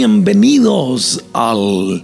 bienvenidos al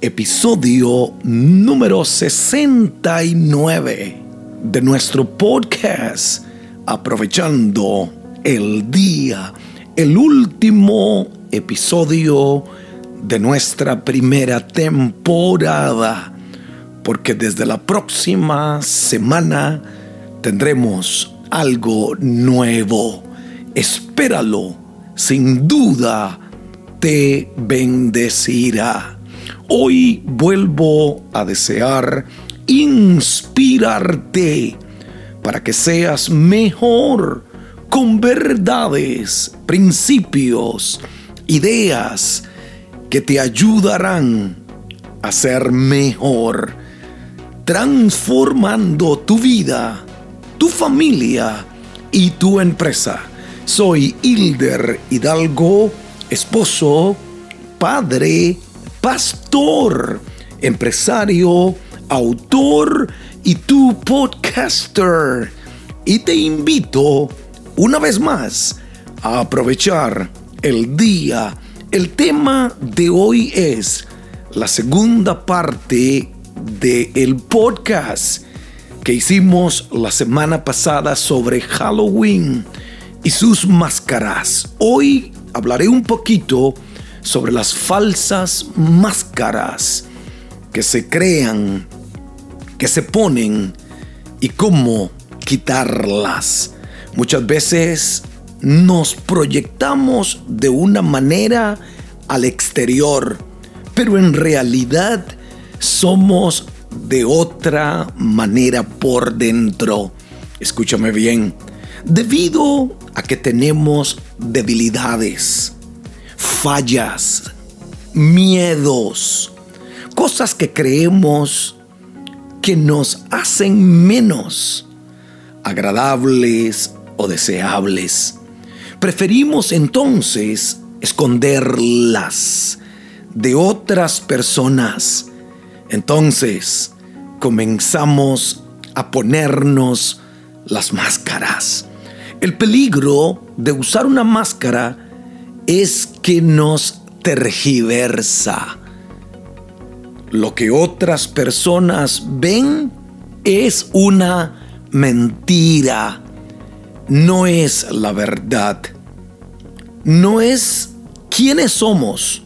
episodio número 69 de nuestro podcast Aprovechando el Día, el último episodio de nuestra primera temporada, porque desde la próxima semana tendremos algo nuevo. Espéralo, sin duda te bendecirá. Hoy vuelvo a desear inspirarte para que seas mejor con verdades, principios, ideas que te ayudarán a ser mejor, transformando tu vida, tu familia y tu empresa. Soy Hilder Hidalgo esposo, padre, pastor, empresario, autor y tu podcaster. Y te invito una vez más a aprovechar el día. El tema de hoy es la segunda parte del el podcast que hicimos la semana pasada sobre Halloween y sus máscaras. Hoy hablaré un poquito sobre las falsas máscaras que se crean, que se ponen y cómo quitarlas. Muchas veces nos proyectamos de una manera al exterior, pero en realidad somos de otra manera por dentro. Escúchame bien, debido a que tenemos debilidades, fallas, miedos, cosas que creemos que nos hacen menos agradables o deseables. Preferimos entonces esconderlas de otras personas. Entonces comenzamos a ponernos las máscaras. El peligro de usar una máscara es que nos tergiversa. Lo que otras personas ven es una mentira, no es la verdad, no es quiénes somos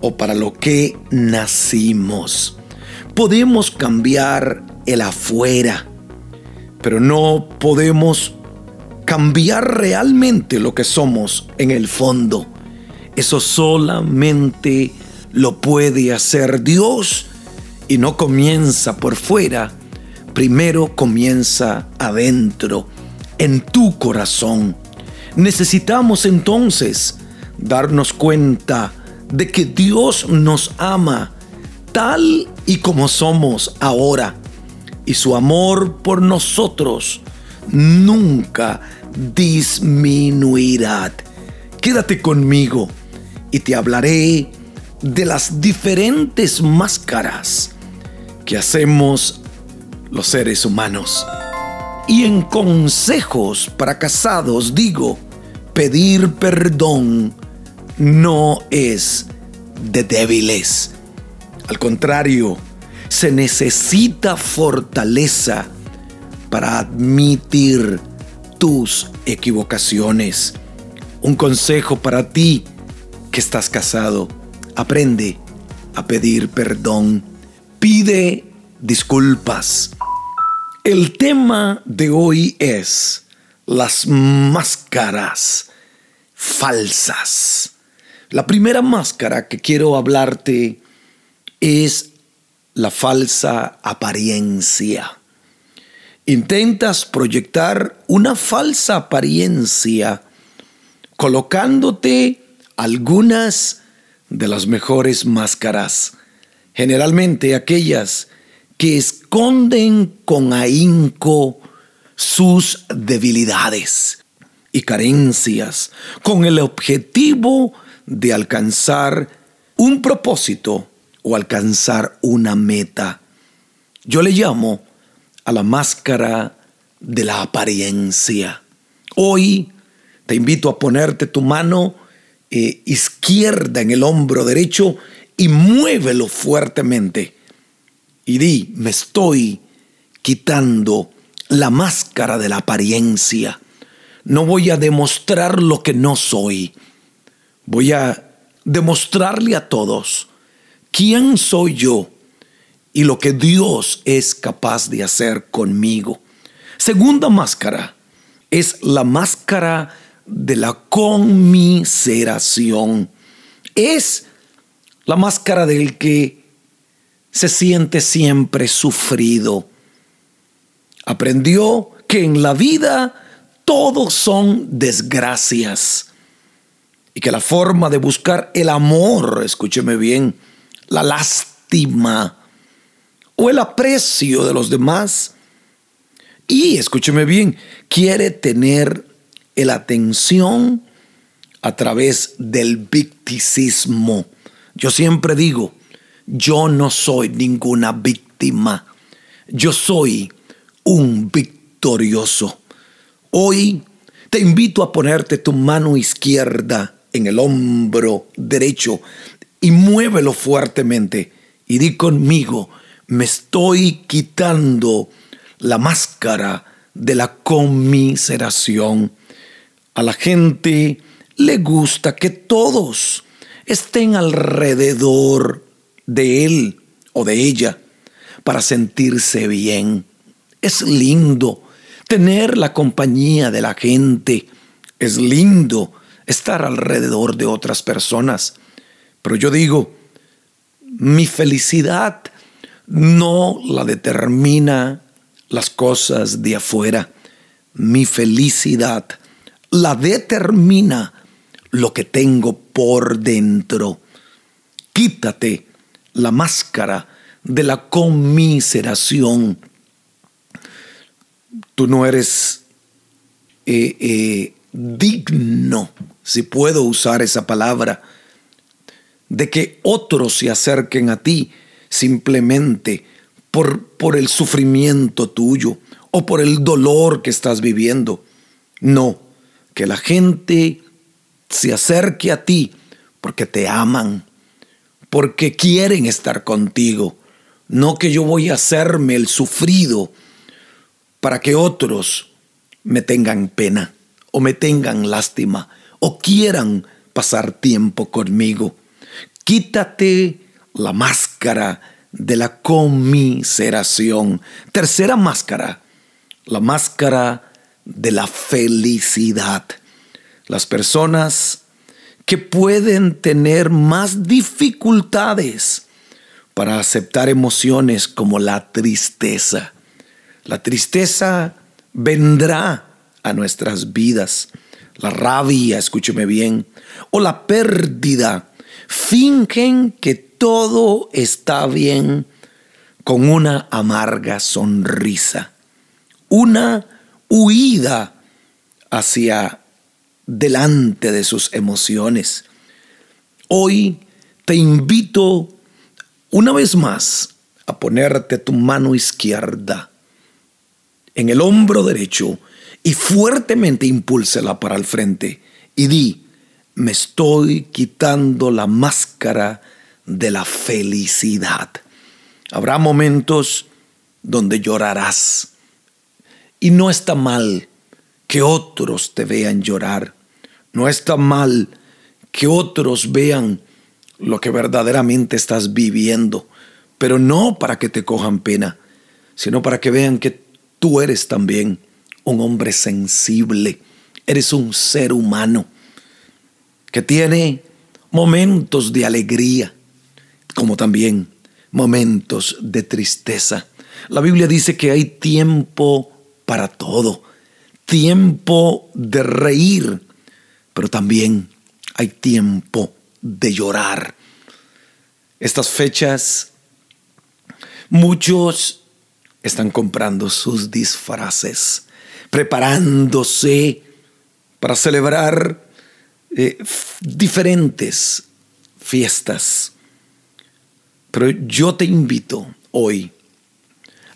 o para lo que nacimos. Podemos cambiar el afuera, pero no podemos cambiar realmente lo que somos en el fondo. Eso solamente lo puede hacer Dios y no comienza por fuera. Primero comienza adentro, en tu corazón. Necesitamos entonces darnos cuenta de que Dios nos ama tal y como somos ahora. Y su amor por nosotros nunca disminuirá. Quédate conmigo y te hablaré de las diferentes máscaras que hacemos los seres humanos. Y en consejos para casados digo, pedir perdón no es de débiles. Al contrario, se necesita fortaleza para admitir tus equivocaciones. Un consejo para ti que estás casado. Aprende a pedir perdón. Pide disculpas. El tema de hoy es las máscaras falsas. La primera máscara que quiero hablarte es la falsa apariencia intentas proyectar una falsa apariencia colocándote algunas de las mejores máscaras, generalmente aquellas que esconden con ahínco sus debilidades y carencias con el objetivo de alcanzar un propósito o alcanzar una meta. Yo le llamo a la máscara de la apariencia. Hoy te invito a ponerte tu mano eh, izquierda en el hombro derecho y muévelo fuertemente. Y di, me estoy quitando la máscara de la apariencia. No voy a demostrar lo que no soy. Voy a demostrarle a todos quién soy yo y lo que Dios es capaz de hacer conmigo. Segunda máscara es la máscara de la conmiseración. Es la máscara del que se siente siempre sufrido. Aprendió que en la vida todos son desgracias y que la forma de buscar el amor, escúcheme bien, la lástima o el aprecio de los demás, y escúcheme bien, quiere tener la atención a través del victicismo. Yo siempre digo, yo no soy ninguna víctima, yo soy un victorioso. Hoy te invito a ponerte tu mano izquierda en el hombro derecho y muévelo fuertemente y di conmigo, me estoy quitando la máscara de la conmiseración. A la gente le gusta que todos estén alrededor de él o de ella para sentirse bien. Es lindo tener la compañía de la gente. Es lindo estar alrededor de otras personas. Pero yo digo, mi felicidad no la determina las cosas de afuera. Mi felicidad la determina lo que tengo por dentro. Quítate la máscara de la conmiseración. Tú no eres eh, eh, digno, si puedo usar esa palabra, de que otros se acerquen a ti simplemente por, por el sufrimiento tuyo o por el dolor que estás viviendo. No, que la gente se acerque a ti porque te aman, porque quieren estar contigo. No que yo voy a hacerme el sufrido para que otros me tengan pena o me tengan lástima o quieran pasar tiempo conmigo. Quítate la máscara de la conmiseración. Tercera máscara, la máscara de la felicidad. Las personas que pueden tener más dificultades para aceptar emociones como la tristeza. La tristeza vendrá a nuestras vidas. La rabia, escúcheme bien, o la pérdida fingen que todo está bien con una amarga sonrisa, una huida hacia delante de sus emociones. Hoy te invito una vez más a ponerte tu mano izquierda en el hombro derecho y fuertemente impúlsela para el frente y di, me estoy quitando la máscara de la felicidad. Habrá momentos donde llorarás. Y no está mal que otros te vean llorar. No está mal que otros vean lo que verdaderamente estás viviendo. Pero no para que te cojan pena, sino para que vean que tú eres también un hombre sensible. Eres un ser humano que tiene momentos de alegría, como también momentos de tristeza. La Biblia dice que hay tiempo para todo, tiempo de reír, pero también hay tiempo de llorar. Estas fechas, muchos están comprando sus disfraces, preparándose para celebrar eh, diferentes fiestas. Pero yo te invito hoy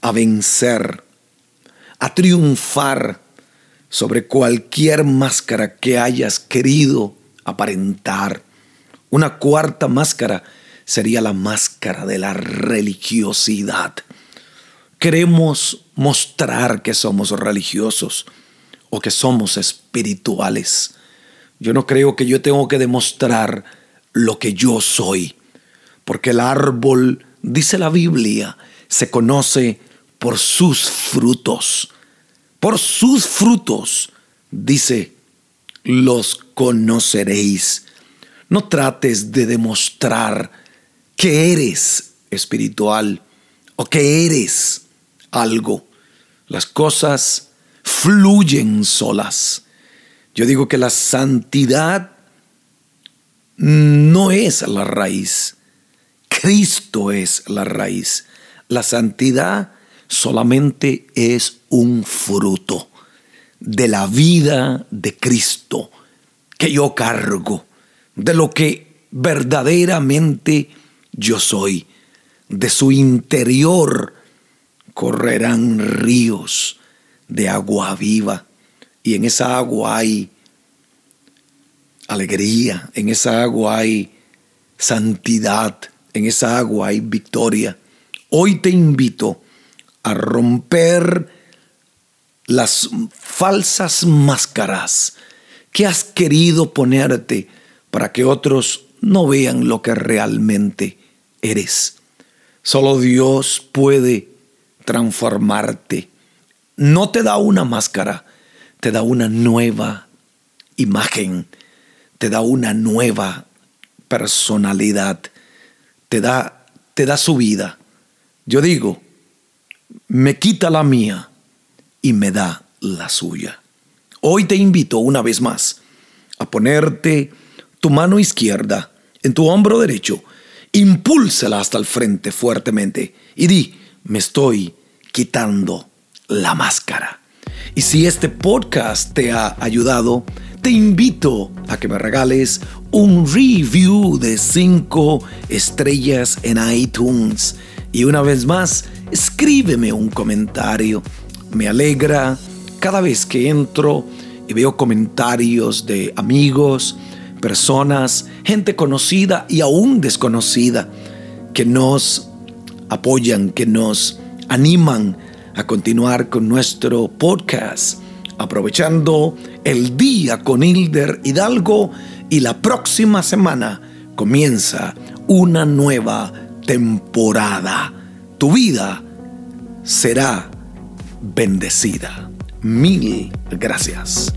a vencer, a triunfar sobre cualquier máscara que hayas querido aparentar. Una cuarta máscara sería la máscara de la religiosidad. Queremos mostrar que somos religiosos o que somos espirituales. Yo no creo que yo tengo que demostrar lo que yo soy, porque el árbol, dice la Biblia, se conoce por sus frutos. Por sus frutos, dice, los conoceréis. No trates de demostrar que eres espiritual o que eres algo. Las cosas fluyen solas. Yo digo que la santidad no es la raíz. Cristo es la raíz. La santidad solamente es un fruto de la vida de Cristo que yo cargo, de lo que verdaderamente yo soy. De su interior correrán ríos de agua viva y en esa agua hay alegría, en esa agua hay santidad, en esa agua hay victoria. Hoy te invito a romper las falsas máscaras que has querido ponerte para que otros no vean lo que realmente eres. Solo Dios puede transformarte. No te da una máscara, te da una nueva imagen, te da una nueva personalidad, te da, te da su vida. Yo digo, me quita la mía y me da la suya. Hoy te invito una vez más a ponerte tu mano izquierda en tu hombro derecho, impúlsela hasta el frente fuertemente y di, me estoy quitando la máscara. Y si este podcast te ha ayudado, te invito a que me regales un review de 5 estrellas en iTunes. Y una vez más, escríbeme un comentario. Me alegra cada vez que entro y veo comentarios de amigos, personas, gente conocida y aún desconocida que nos apoyan, que nos animan a continuar con nuestro podcast, aprovechando el día con Hilder Hidalgo y la próxima semana comienza una nueva temporada. Tu vida será bendecida. Mil gracias.